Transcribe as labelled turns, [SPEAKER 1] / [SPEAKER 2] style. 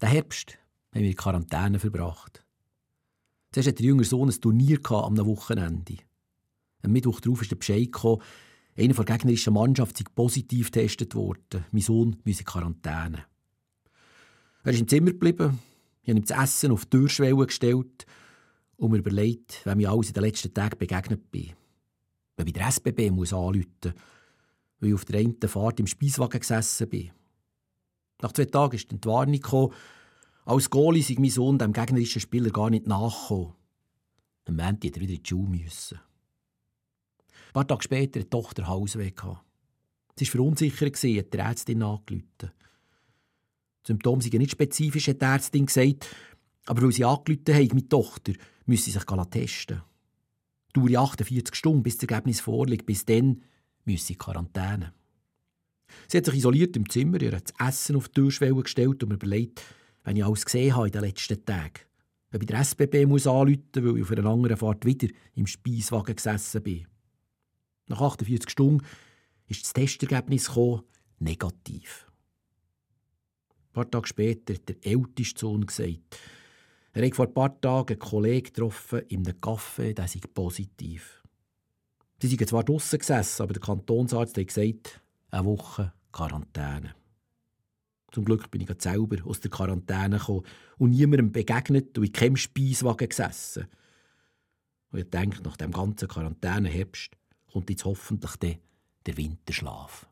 [SPEAKER 1] Den Herbst haben wir in Quarantäne verbracht. Zuerst hatte der jüngere Sohn ein Turnier am Wochenende. Am Mittwoch darauf ist der Bescheid gekommen, einer der gegnerischen Mannschaft sei positiv getestet worden. Mein Sohn muss in Quarantäne. Er ist im Zimmer geblieben, ich habe ihm das Essen auf die Türschwelle gestellt und mir überlegt, wem ich alles in den letzten Tagen begegnet bin. Wenn ich der SBB muss anrufen muss, weil ich auf der einen Fahrt im Speiswagen gesessen bin. Nach zwei Tagen ist die gekommen, als Goalie sei mein Sohn dem gegnerischen Spieler gar nicht nachgekommen. Am Montag hätte er wieder in die Schule müssen. Ein paar Tage später hatte die Tochter Hausweh. Sie war verunsichert, hat die Ärztin angerufen. Die Symptome seien nicht spezifisch, hat die Ärztin gesagt, aber weil sie angerufen hat, meine Tochter, müsse sie sich testen. Dauert 48 Stunden, bis das Ergebnis vorliegt. Bis dann müsse sie Quarantäne. Sie hat sich isoliert im Zimmer, ihr hat das Essen auf die Türschwelle gestellt und mir überlegt, wenn ich alles gesehen habe in den letzten Tagen. Ob ich der SBB muss anrufen muss, weil ich auf einer anderen Fahrt wieder im Speiswagen gesessen bin. Nach 48 Stunden ist das Testergebnis gekommen, negativ. Ein paar Tage später hat der älteste Sohn gesagt, er hat vor ein paar Tagen einen Kollegen getroffen in einem Café, der sei positiv. Sie sind zwar draußen gesessen, aber der Kantonsarzt hat gesagt, eine Woche Quarantäne. Zum Glück bin ich selber aus der Quarantäne gekommen und niemandem begegnet und in keinem Speiswagen gesessen. Und ich denke, nach dem ganzen Quarantäneherbst kommt jetzt hoffentlich der Winterschlaf.